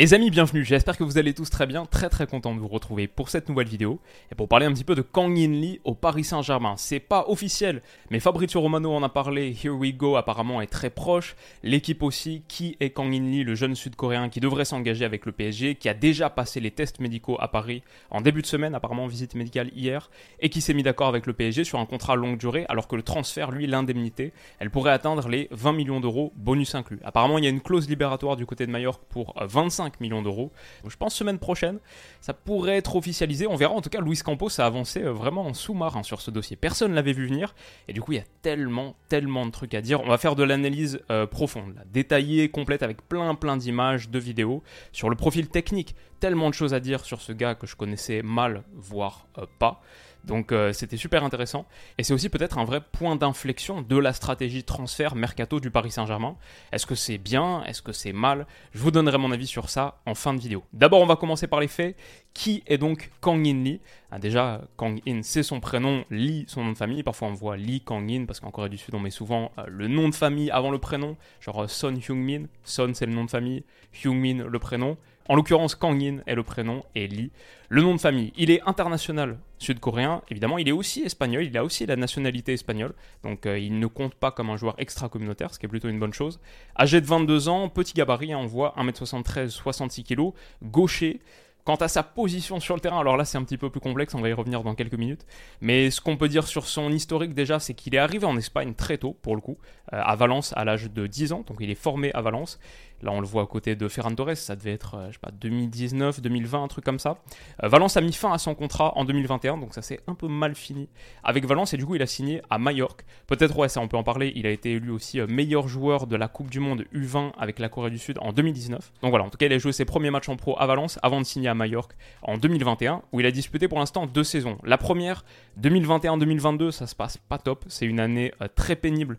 Les amis, bienvenue, j'espère que vous allez tous très bien, très très content de vous retrouver pour cette nouvelle vidéo. Et pour parler un petit peu de Kang In Lee au Paris Saint-Germain. C'est pas officiel, mais Fabrizio Romano en a parlé, Here We Go apparemment est très proche, l'équipe aussi, qui est Kang In Lee, le jeune sud-coréen qui devrait s'engager avec le PSG, qui a déjà passé les tests médicaux à Paris en début de semaine, apparemment visite médicale hier, et qui s'est mis d'accord avec le PSG sur un contrat longue durée, alors que le transfert, lui, l'indemnité, elle pourrait atteindre les 20 millions d'euros, bonus inclus. Apparemment, il y a une clause libératoire du côté de Mallorca pour 25 millions d'euros. Je pense semaine prochaine, ça pourrait être officialisé. On verra. En tout cas, Luis Campos a avancé euh, vraiment en sous-marin sur ce dossier. Personne ne l'avait vu venir. Et du coup, il y a tellement, tellement de trucs à dire. On va faire de l'analyse euh, profonde, détaillée, complète, avec plein, plein d'images, de vidéos sur le profil technique. Tellement de choses à dire sur ce gars que je connaissais mal, voire euh, pas. Donc euh, c'était super intéressant. Et c'est aussi peut-être un vrai point d'inflexion de la stratégie transfert mercato du Paris Saint-Germain. Est-ce que c'est bien? Est-ce que c'est mal? Je vous donnerai mon avis sur ça en fin de vidéo. D'abord, on va commencer par les faits. Qui est donc Kang In Lee? Ah, Déjà, Kang In, c'est son prénom, Lee, son nom de famille. Parfois, on voit Lee Kang In parce qu'en Corée du Sud, on met souvent euh, le nom de famille avant le prénom. Genre euh, Son Hyung Min. Son, c'est le nom de famille. Hyung Min, le prénom. En l'occurrence, Kang In est le prénom et Lee, le nom de famille. Il est international sud-coréen, évidemment. Il est aussi espagnol, il a aussi la nationalité espagnole. Donc euh, il ne compte pas comme un joueur extra-communautaire, ce qui est plutôt une bonne chose. Âgé de 22 ans, petit gabarit, hein, on voit 1m73, 66 kg, gaucher. Quant à sa position sur le terrain, alors là c'est un petit peu plus complexe, on va y revenir dans quelques minutes. Mais ce qu'on peut dire sur son historique déjà, c'est qu'il est arrivé en Espagne très tôt, pour le coup, euh, à Valence à l'âge de 10 ans, donc il est formé à Valence. Là, on le voit à côté de Ferran Torres, ça devait être, euh, je sais pas, 2019, 2020, un truc comme ça. Euh, Valence a mis fin à son contrat en 2021, donc ça s'est un peu mal fini avec Valence, et du coup, il a signé à Majorque. Peut-être, ouais, ça, on peut en parler, il a été élu aussi meilleur joueur de la Coupe du Monde U20 avec la Corée du Sud en 2019. Donc voilà, en tout cas, il a joué ses premiers matchs en pro à Valence avant de signer à Majorque en 2021, où il a disputé pour l'instant deux saisons. La première, 2021-2022, ça se passe pas top, c'est une année très pénible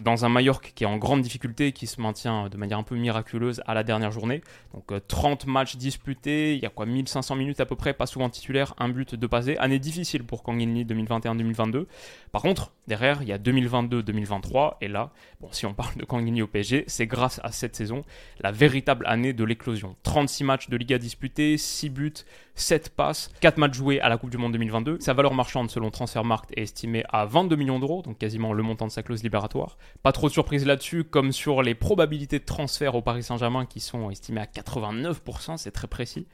dans un Mallorca qui est en grande difficulté, qui se maintient de manière un peu miraculeuse à la dernière journée. Donc 30 euh, matchs disputés, il y a quoi 1500 minutes à peu près, pas souvent titulaire, un but de passé. Année difficile pour Kang In Lee 2021-2022. Par contre, derrière, il y a 2022-2023 et là, bon, si on parle de Kang au PSG, c'est grâce à cette saison la véritable année de l'éclosion. 36 matchs de Liga disputés, 6 buts, 7 passes, 4 matchs joués à la Coupe du Monde 2022. Sa valeur marchande selon Transfermarkt est estimée à 22 millions d'euros, donc quasiment le montant de sa clause libératoire. Pas trop de surprise là-dessus, comme sur les probabilités de transfert au Paris Saint-Germain qui sont estimées à 89%, c'est très précis.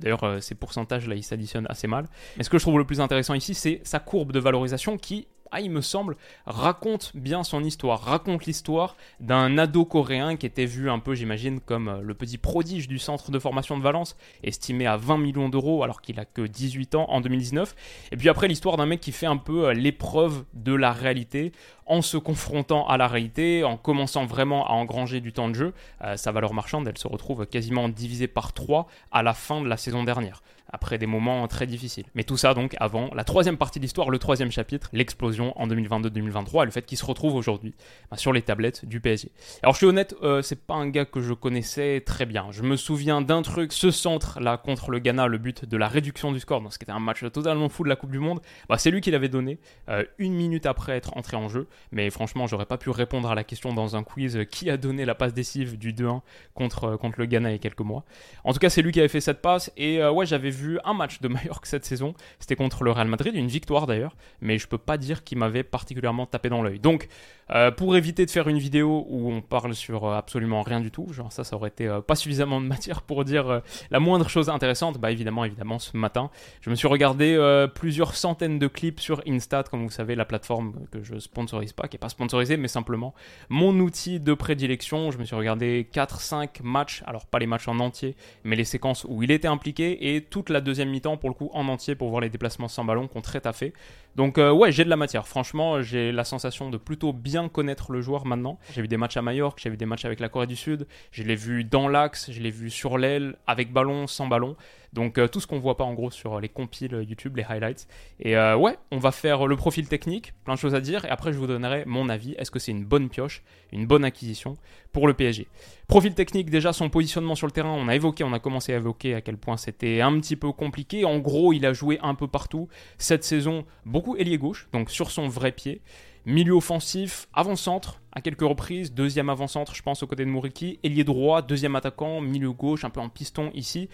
D'ailleurs, euh, ces pourcentages-là, ils s'additionnent assez mal. Mais ce que je trouve le plus intéressant ici, c'est sa courbe de valorisation qui ah, il me semble, raconte bien son histoire, raconte l'histoire d'un ado coréen qui était vu un peu, j'imagine, comme euh, le petit prodige du centre de formation de Valence, estimé à 20 millions d'euros alors qu'il a que 18 ans en 2019. Et puis après, l'histoire d'un mec qui fait un peu euh, l'épreuve de la réalité en se confrontant à la réalité, en commençant vraiment à engranger du temps de jeu. Euh, sa valeur marchande, elle se retrouve quasiment divisée par 3 à la fin de la saison dernière après des moments très difficiles. Mais tout ça donc avant la troisième partie de l'histoire, le troisième chapitre, l'explosion en 2022-2023 et le fait qu'il se retrouve aujourd'hui bah, sur les tablettes du PSG. Alors je suis honnête, euh, c'est pas un gars que je connaissais très bien. Je me souviens d'un truc, ce centre là contre le Ghana, le but de la réduction du score, dans ce qui était un match totalement fou de la Coupe du Monde, bah, c'est lui qui l'avait donné euh, une minute après être entré en jeu. Mais franchement, j'aurais pas pu répondre à la question dans un quiz euh, qui a donné la passe décisive du 2-1 contre, contre le Ghana il y a quelques mois. En tout cas, c'est lui qui avait fait cette passe et ouais, j'avais vu un match de Mallorca cette saison. C'était contre le Real Madrid, une victoire d'ailleurs, mais je peux pas dire qu'il m'avait particulièrement tapé dans l'œil. Donc, euh, pour éviter de faire une vidéo où on parle sur euh, absolument rien du tout, genre ça, ça aurait été euh, pas suffisamment de matière pour dire la moindre chose intéressante, bah évidemment, évidemment, ce matin, je me suis regardé plusieurs centaines de clips sur Instat, comme vous savez, la plateforme que je sponsorise pas, qui est pas sponsorisée, mais simplement mon outil de prédilection. Je me suis regardé 4-5 matchs, alors pas les matchs en entier, mais les séquences où il était impliqué et toute la deuxième mi-temps pour le coup en entier pour voir les déplacements sans ballon qu'on très à Donc ouais, j'ai de la matière. Franchement, j'ai la sensation de plutôt bien connaître le joueur maintenant. J'ai vu des matchs à Majorque, j'ai vu des matchs avec la Corée du Sud, je l'ai vu dans l'axe, je l'ai vu sur l'aile, avec ballon, sans ballon. Donc euh, tout ce qu'on voit pas en gros sur les compiles YouTube, les highlights. Et euh, ouais, on va faire le profil technique, plein de choses à dire, et après je vous donnerai mon avis. Est-ce que c'est une bonne pioche, une bonne acquisition pour le PSG Profil technique, déjà son positionnement sur le terrain, on a évoqué, on a commencé à évoquer à quel point c'était un petit peu compliqué. En gros, il a joué un peu partout cette saison, ailier gauche, donc sur son vrai pied. Milieu offensif, avant-centre, à quelques reprises, deuxième avant-centre, je pense, au côté de Mouriki, ailier droit, deuxième attaquant, milieu gauche, un peu en piston ici.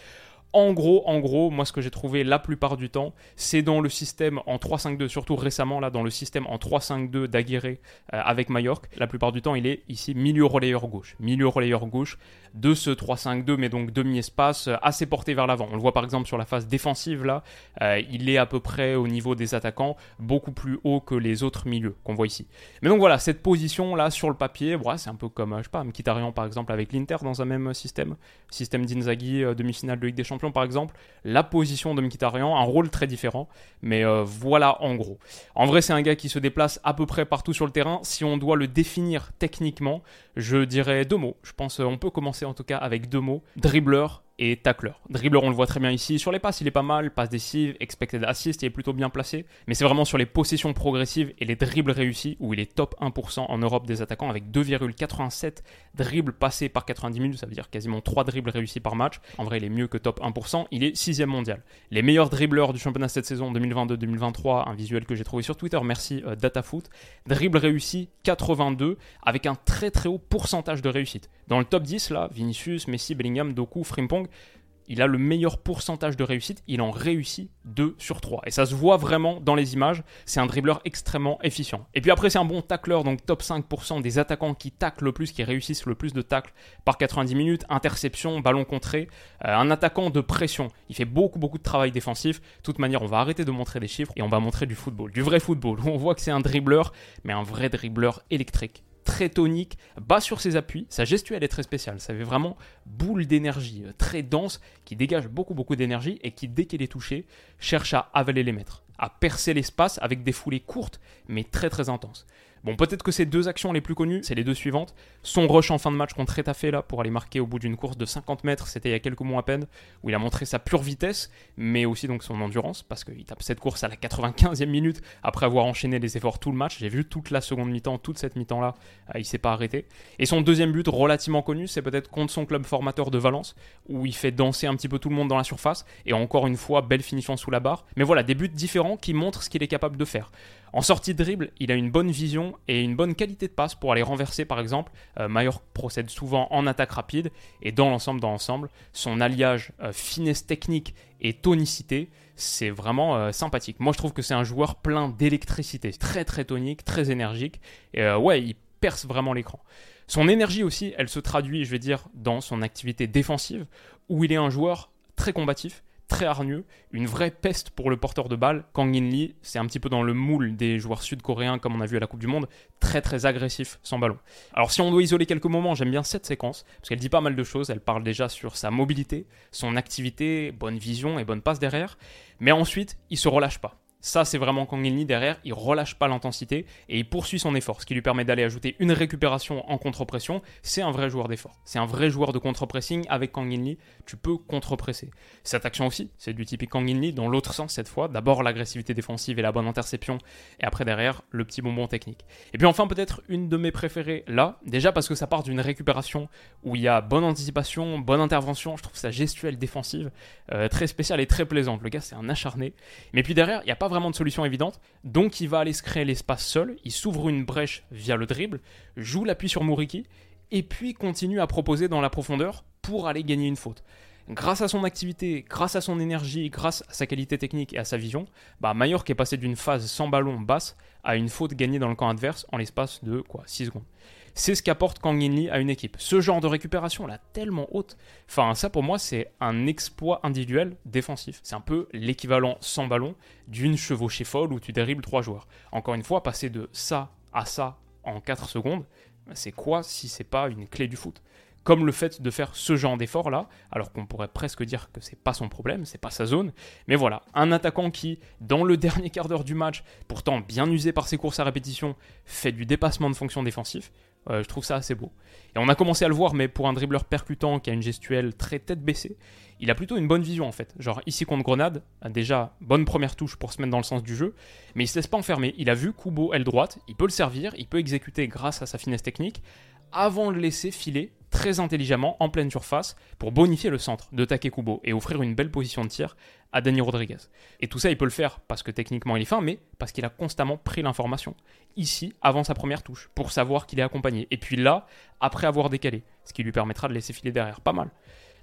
En gros, en gros, moi ce que j'ai trouvé la plupart du temps, c'est dans le système en 3-5-2, surtout récemment là, dans le système en 3-5-2 d'Aguirre euh, avec Mallorca. La plupart du temps, il est ici milieu relayeur gauche. Milieu relayeur gauche de ce 3-5-2, mais donc demi-espace, euh, assez porté vers l'avant. On le voit par exemple sur la phase défensive là, euh, il est à peu près au niveau des attaquants, beaucoup plus haut que les autres milieux qu'on voit ici. Mais donc voilà, cette position là sur le papier, c'est un peu comme, je sais pas, Mkhitaryan par exemple avec l'Inter dans un même système, système d'Inzaghi, demi-finale de Ligue des Champions par exemple, la position de Mkhitaryan, un rôle très différent, mais euh, voilà en gros. En vrai, c'est un gars qui se déplace à peu près partout sur le terrain. Si on doit le définir techniquement, je dirais deux mots. Je pense qu'on peut commencer en tout cas avec deux mots. Dribbleur et tacleur. Dribbler, on le voit très bien ici. Sur les passes, il est pas mal. Passe décisive, expected assist, il est plutôt bien placé. Mais c'est vraiment sur les possessions progressives et les dribbles réussis où il est top 1% en Europe des attaquants avec 2,87 dribbles passés par 90 minutes. Ça veut dire quasiment 3 dribbles réussis par match. En vrai, il est mieux que top 1%. Il est 6 mondial. Les meilleurs dribbleurs du championnat cette saison 2022-2023, un visuel que j'ai trouvé sur Twitter, merci euh, DataFoot. Dribble réussi 82 avec un très très haut pourcentage de réussite. Dans le top 10, là, Vinicius, Messi, Bellingham, Doku, Frimpong, il a le meilleur pourcentage de réussite, il en réussit 2 sur 3. Et ça se voit vraiment dans les images, c'est un dribbleur extrêmement efficient. Et puis après c'est un bon tacleur, donc top 5% des attaquants qui taclent le plus, qui réussissent le plus de tacles par 90 minutes, interception, ballon contré, euh, un attaquant de pression. Il fait beaucoup beaucoup de travail défensif. De toute manière, on va arrêter de montrer des chiffres et on va montrer du football, du vrai football, on voit que c'est un dribbleur, mais un vrai dribbleur électrique très tonique, bas sur ses appuis. Sa gestuelle est très spéciale. Ça fait vraiment boule d'énergie euh, très dense qui dégage beaucoup beaucoup d'énergie et qui, dès qu'elle est touchée, cherche à avaler les mètres, à percer l'espace avec des foulées courtes mais très très intenses. Bon, peut-être que ces deux actions les plus connues, c'est les deux suivantes. Son rush en fin de match contre Retafe là pour aller marquer au bout d'une course de 50 mètres, c'était il y a quelques mois à peine, où il a montré sa pure vitesse, mais aussi donc son endurance, parce qu'il tape cette course à la 95e minute après avoir enchaîné les efforts tout le match. J'ai vu toute la seconde mi-temps, toute cette mi-temps là, euh, il s'est pas arrêté. Et son deuxième but relativement connu, c'est peut-être contre son club formateur de Valence, où il fait danser un petit peu tout le monde dans la surface, et encore une fois, belle finition sous la barre. Mais voilà, des buts différents qui montrent ce qu'il est capable de faire. En sortie de dribble, il a une bonne vision et une bonne qualité de passe pour aller renverser par exemple. Euh, Mayor procède souvent en attaque rapide et dans l'ensemble, dans l'ensemble, son alliage euh, finesse technique et tonicité, c'est vraiment euh, sympathique. Moi je trouve que c'est un joueur plein d'électricité, très très tonique, très énergique et ouais, il perce vraiment l'écran. Son énergie aussi, elle se traduit, je vais dire, dans son activité défensive où il est un joueur très combatif très hargneux, une vraie peste pour le porteur de balle. Kang In Lee, c'est un petit peu dans le moule des joueurs sud-coréens comme on a vu à la Coupe du Monde, très très agressif sans ballon. Alors si on doit isoler quelques moments, j'aime bien cette séquence parce qu'elle dit pas mal de choses, elle parle déjà sur sa mobilité, son activité, bonne vision et bonne passe derrière, mais ensuite, il se relâche pas. Ça, c'est vraiment Kang In Lee derrière, il relâche pas l'intensité et il poursuit son effort, ce qui lui permet d'aller ajouter une récupération en contre-pression. C'est un vrai joueur d'effort. C'est un vrai joueur de contre-pressing. Avec Kang In Lee, tu peux contre-presser. Cette action aussi, c'est du typique Kang In Lee dans l'autre sens cette fois. D'abord l'agressivité défensive et la bonne interception, et après derrière, le petit bonbon technique. Et puis enfin, peut-être une de mes préférées là, déjà parce que ça part d'une récupération où il y a bonne anticipation, bonne intervention. Je trouve sa gestuelle défensive euh, très spéciale et très plaisante. Le gars, c'est un acharné. Mais puis derrière, il n'y a pas vraiment de solution évidente, donc il va aller se créer l'espace seul, il s'ouvre une brèche via le dribble, joue l'appui sur Muriki, et puis continue à proposer dans la profondeur pour aller gagner une faute. Grâce à son activité, grâce à son énergie, grâce à sa qualité technique et à sa vision, bah Mallorca est passé d'une phase sans ballon basse à une faute gagnée dans le camp adverse en l'espace de quoi 6 secondes. C'est ce qu'apporte Kang In Lee à une équipe. Ce genre de récupération là, tellement haute. Enfin, ça pour moi, c'est un exploit individuel défensif. C'est un peu l'équivalent sans ballon d'une chevauchée folle où tu déribles trois joueurs. Encore une fois, passer de ça à ça en 4 secondes, c'est quoi si c'est pas une clé du foot? Comme le fait de faire ce genre d'effort là, alors qu'on pourrait presque dire que c'est pas son problème, c'est pas sa zone. Mais voilà, un attaquant qui, dans le dernier quart d'heure du match, pourtant bien usé par ses courses à répétition, fait du dépassement de fonction défensif. Euh, je trouve ça assez beau. Et on a commencé à le voir, mais pour un dribbleur percutant qui a une gestuelle très tête baissée, il a plutôt une bonne vision en fait. Genre ici contre Grenade, déjà bonne première touche pour se mettre dans le sens du jeu, mais il se laisse pas enfermer. Il a vu Kubo aile droite, il peut le servir, il peut exécuter grâce à sa finesse technique, avant de le laisser filer très intelligemment en pleine surface pour bonifier le centre de Takekubo et offrir une belle position de tir à Dani Rodriguez. Et tout ça, il peut le faire parce que techniquement il est fin, mais parce qu'il a constamment pris l'information. Ici, avant sa première touche, pour savoir qu'il est accompagné. Et puis là, après avoir décalé, ce qui lui permettra de laisser filer derrière. Pas mal.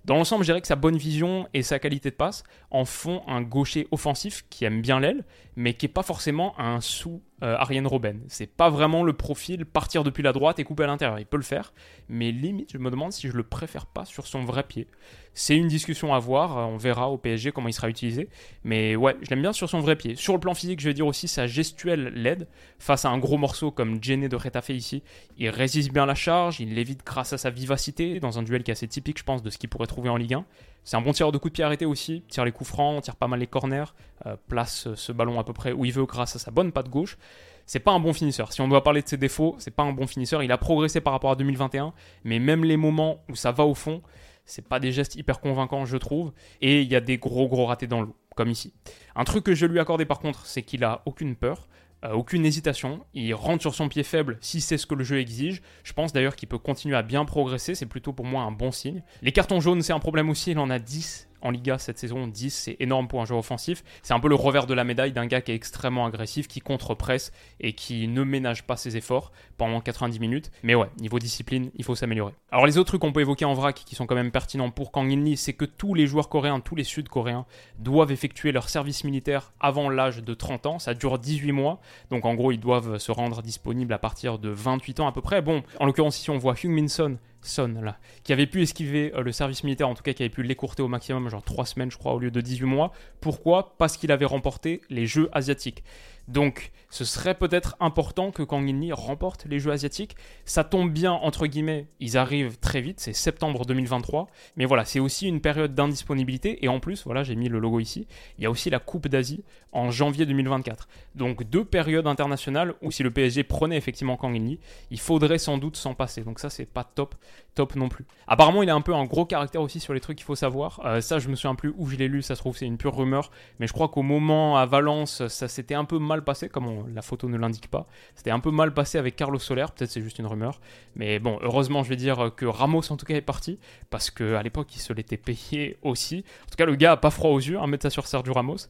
Dans l'ensemble, je dirais que sa bonne vision et sa qualité de passe en font un gaucher offensif qui aime bien l'aile, mais qui n'est pas forcément un sous euh, Ariane Robben. C'est pas vraiment le profil partir depuis la droite et couper à l'intérieur. Il peut le faire, mais limite, je me demande si je le préfère pas sur son vrai pied. C'est une discussion à voir. Euh, on verra au PSG comment il sera utilisé. Mais ouais, je l'aime bien sur son vrai pied. Sur le plan physique, je vais dire aussi sa gestuelle l'aide. Face à un gros morceau comme Jenny de Retafe ici, il résiste bien la charge, il l'évite grâce à sa vivacité, dans un duel qui est assez typique, je pense, de ce qu'il pourrait trouver en Ligue 1. C'est un bon tireur de coups de pied arrêté aussi, tire les coups francs, tire pas mal les corners, euh, place ce ballon à peu près où il veut grâce à sa bonne patte gauche. C'est pas un bon finisseur. Si on doit parler de ses défauts, c'est pas un bon finisseur. Il a progressé par rapport à 2021, mais même les moments où ça va au fond, c'est pas des gestes hyper convaincants, je trouve. Et il y a des gros gros ratés dans l'eau, comme ici. Un truc que je lui accordé par contre, c'est qu'il a aucune peur. Euh, aucune hésitation, il rentre sur son pied faible si c'est ce que le jeu exige. Je pense d'ailleurs qu'il peut continuer à bien progresser, c'est plutôt pour moi un bon signe. Les cartons jaunes, c'est un problème aussi, il en a 10 en Liga cette saison, 10, c'est énorme pour un joueur offensif. C'est un peu le revers de la médaille d'un gars qui est extrêmement agressif, qui contre-presse et qui ne ménage pas ses efforts pendant 90 minutes. Mais ouais, niveau discipline, il faut s'améliorer. Alors les autres trucs qu'on peut évoquer en vrac qui sont quand même pertinents pour Kang In c'est que tous les joueurs coréens, tous les Sud-Coréens doivent effectuer leur service militaire avant l'âge de 30 ans. Ça dure 18 mois, donc en gros ils doivent se rendre disponibles à partir de 28 ans à peu près. Bon, en l'occurrence ici on voit Hyung Min Son son là, qui avait pu esquiver euh, le service militaire, en tout cas qui avait pu l'écourter au maximum, genre 3 semaines je crois, au lieu de 18 mois. Pourquoi? Parce qu'il avait remporté les Jeux asiatiques. Donc, ce serait peut-être important que Kang In remporte les Jeux asiatiques. Ça tombe bien, entre guillemets, ils arrivent très vite, c'est septembre 2023. Mais voilà, c'est aussi une période d'indisponibilité. Et en plus, voilà, j'ai mis le logo ici, il y a aussi la Coupe d'Asie en janvier 2024. Donc, deux périodes internationales où si le PSG prenait effectivement Kang In il faudrait sans doute s'en passer. Donc, ça, c'est pas top, top non plus. Apparemment, il a un peu un gros caractère aussi sur les trucs qu'il faut savoir. Euh, ça, je me souviens plus où je l'ai lu, ça se trouve, c'est une pure rumeur. Mais je crois qu'au moment à Valence, ça s'était un peu mal passé, comme la photo ne l'indique pas. C'était un peu mal passé avec Carlos Soler, peut-être c'est juste une rumeur. Mais bon, heureusement, je vais dire que Ramos en tout cas est parti, parce qu'à l'époque, il se l'était payé aussi. En tout cas, le gars a pas froid aux yeux, hein, mettre ça sur Sergio Ramos.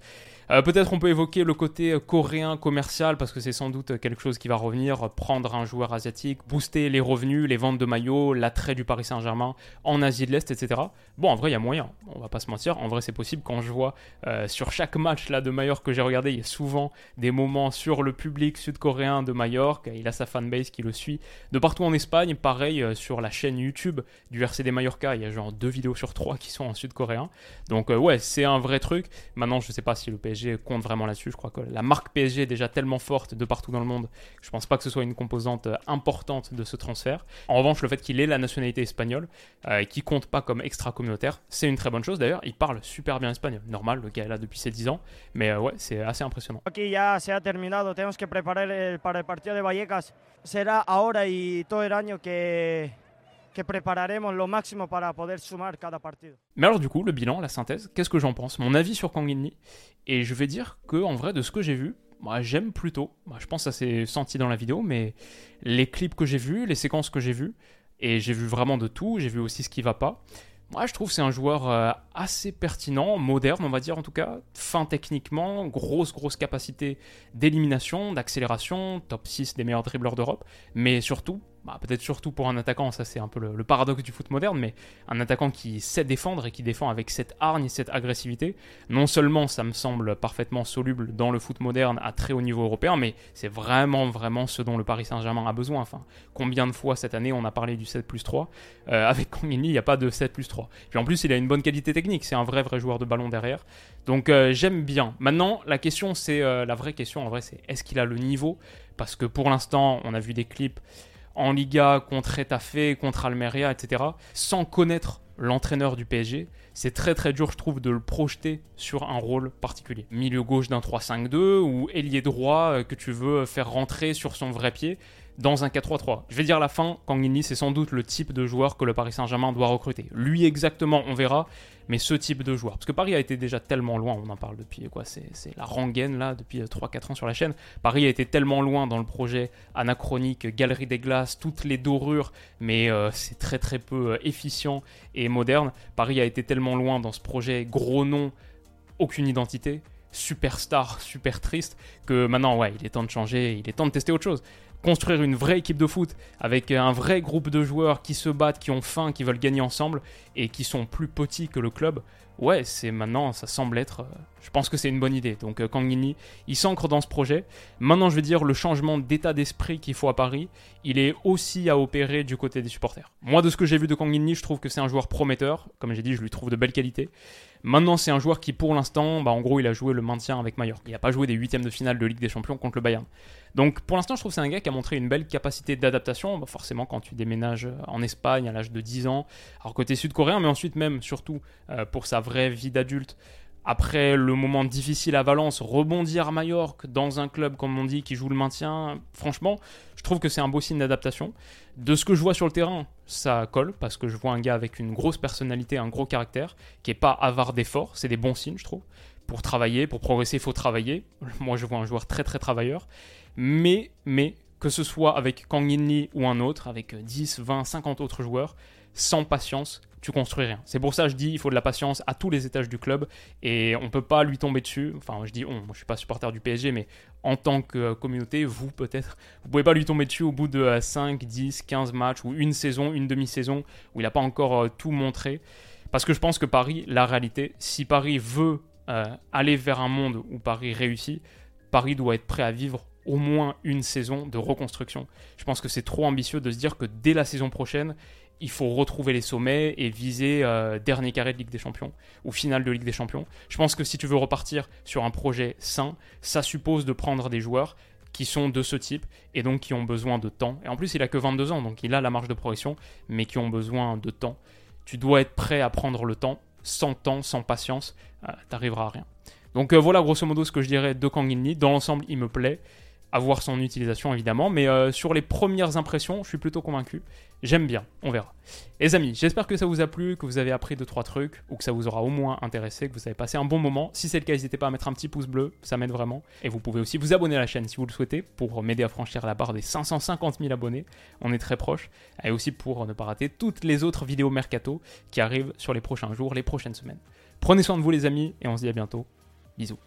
Euh, peut-être on peut évoquer le côté euh, coréen commercial parce que c'est sans doute quelque chose qui va revenir, prendre un joueur asiatique, booster les revenus, les ventes de maillots, l'attrait du Paris Saint-Germain en Asie de l'Est, etc. Bon, en vrai, il y a moyen, on va pas se mentir, en vrai c'est possible quand je vois euh, sur chaque match là de Mallorca que j'ai regardé, il y a souvent des moments sur le public sud-coréen de Mallorca, il a sa fanbase qui le suit de partout en Espagne, pareil sur la chaîne YouTube du RCD Mallorca, il y a genre deux vidéos sur trois qui sont en sud-coréen. Donc ouais, c'est un vrai truc. Maintenant, je sais pas si le PSG PSG compte vraiment là-dessus. Je crois que la marque PSG est déjà tellement forte de partout dans le monde. Je pense pas que ce soit une composante euh, importante de ce transfert. En revanche, le fait qu'il ait la nationalité espagnole euh, et qu'il compte pas comme extra-communautaire, c'est une très bonne chose. D'ailleurs, il parle super bien espagnol. Normal, le gars est là depuis ses 10 ans. Mais euh, ouais, c'est assez impressionnant. Ya se ha terminado. Tenemos que preparar el, para el partido de Vallecas. Será ahora y todo el año que que préparerons le maximum pour pouvoir sumar cada partido. Mais alors du coup, le bilan, la synthèse, qu'est-ce que j'en pense? Mon avis sur Kang Et je vais dire que en vrai, de ce que j'ai vu, moi j'aime plutôt. Moi, je pense que ça s'est senti dans la vidéo, mais les clips que j'ai vus, les séquences que j'ai vues, et j'ai vu vraiment de tout, j'ai vu aussi ce qui va pas. Moi, je trouve que c'est un joueur euh, assez pertinent, moderne, on va dire en tout cas, fin techniquement, grosse, grosse capacité d'élimination, d'accélération, top 6 des meilleurs dribbleurs d'Europe, mais surtout bah, peut-être surtout pour un attaquant, ça c'est un peu le, paradoxe du foot moderne, mais un attaquant qui sait défendre et qui défend avec cette hargne et cette agressivité, non seulement ça me semble parfaitement soluble dans le foot moderne à très haut niveau européen, mais c'est vraiment vraiment ce dont le Paris Saint-Germain a besoin. Enfin, combien de fois cette année on a parlé du 7 plus 3 euh, Avec Kangini, il n'y a pas de 7 plus 3. Puis en plus, il a une bonne qualité technique, c'est un vrai vrai joueur de ballon derrière. Donc euh, j'aime bien. Maintenant, la question c'est, euh, la vraie question en vrai, c'est est-ce qu'il a le niveau? Parce que pour l'instant, on a vu des clips en Liga contre Etafé, contre Almeria, etc., sans connaître l'entraîneur du PSG, c'est très très dur, je trouve, de le projeter sur un rôle particulier. Milieu gauche d'un 3-5-2 ou ailier droit euh, que tu veux faire rentrer sur son vrai pied dans un 4-3-3. Je vais dire la fin, Kang In c'est sans doute le type de joueur que le Paris Saint-Germain doit recruter. Lui exactement, on verra, mais ce type de joueur. Parce que Paris a été déjà tellement loin, on en parle depuis quoi, c'est la rengaine là, depuis 3-4 euh, ans sur la chaîne. Paris a été tellement loin dans le projet anachronique, galerie des glaces, toutes les dorures, mais euh, c'est très très peu euh, efficient et moderne. Paris a été tellement loin dans ce projet gros nom, aucune identité superstar, super triste, que maintenant, ouais, il est temps de changer, il est temps de tester autre chose construire une vraie équipe de foot avec un vrai groupe de joueurs qui se battent, qui ont faim, qui veulent gagner ensemble et qui sont plus petits que le club, ouais, c'est maintenant, ça semble être. Euh, je pense que c'est une bonne idée. Donc, euh, Kangini, il s'ancre dans ce projet. Maintenant, je veux dire, le changement d'état d'esprit qu'il faut à Paris, il est aussi à opérer du côté des supporters. Moi, de ce que j'ai vu de Kangini, je trouve que c'est un joueur prometteur. Comme j'ai dit, je lui trouve de belles qualités. Maintenant, c'est un joueur qui, pour l'instant, bah, en gros, il a joué le maintien avec Mallorca. Il n'a pas joué des huitièmes de finale de Ligue des Champions contre le Bayern. Donc, pour l'instant, je trouve que c'est un gars qui a montré une belle capacité d'adaptation. Bah, forcément, quand tu déménages en Espagne à l'âge de 10 ans, alors côté sud-coréen, mais ensuite même, surtout, euh, pour sa vraie vie d'adulte, après le moment difficile à Valence, rebondir à Majorque dans un club, comme on dit, qui joue le maintien, franchement, je trouve que c'est un beau signe d'adaptation. De ce que je vois sur le terrain, ça colle, parce que je vois un gars avec une grosse personnalité, un gros caractère, qui est pas avare d'efforts, c'est des bons signes, je trouve. Pour travailler, pour progresser, il faut travailler. Moi, je vois un joueur très très travailleur. Mais, mais, que ce soit avec Kang In ou un autre, avec 10, 20, 50 autres joueurs, sans patience, tu construis rien. C'est pour ça que je dis il faut de la patience à tous les étages du club et on peut pas lui tomber dessus. Enfin, je dis on, moi je suis pas supporter du PSG, mais en tant que euh, communauté, vous peut-être, vous pouvez pas lui tomber dessus au bout de 5, 10, 15 matchs ou une saison, une demi-saison où il n'a pas encore euh, tout montré. Parce que je pense que Paris, la réalité, si Paris veut euh, aller vers un monde où Paris réussit, Paris doit être prêt à vivre au moins une saison de reconstruction. Je pense que c'est trop ambitieux de se dire que dès la saison prochaine, il faut retrouver les sommets et viser euh, dernier carré de Ligue des Champions ou finale de Ligue des Champions. Je pense que si tu veux repartir sur un projet sain, ça suppose de prendre des joueurs qui sont de ce type et donc qui ont besoin de temps. Et en plus, il a que 22 ans, donc il a la marge de progression, mais qui ont besoin de temps. Tu dois être prêt à prendre le temps. Sans temps, sans patience, euh, t'arriveras à rien. Donc euh, voilà grosso modo ce que je dirais de Kang Dans l'ensemble, il me plaît à voir son utilisation évidemment, mais euh, sur les premières impressions, je suis plutôt convaincu. J'aime bien, on verra. Les amis, j'espère que ça vous a plu, que vous avez appris 2-3 trucs, ou que ça vous aura au moins intéressé, que vous avez passé un bon moment. Si c'est le cas, n'hésitez pas à mettre un petit pouce bleu, ça m'aide vraiment. Et vous pouvez aussi vous abonner à la chaîne si vous le souhaitez, pour m'aider à franchir la barre des 550 000 abonnés. On est très proche. Et aussi pour ne pas rater toutes les autres vidéos mercato qui arrivent sur les prochains jours, les prochaines semaines. Prenez soin de vous les amis, et on se dit à bientôt. Bisous.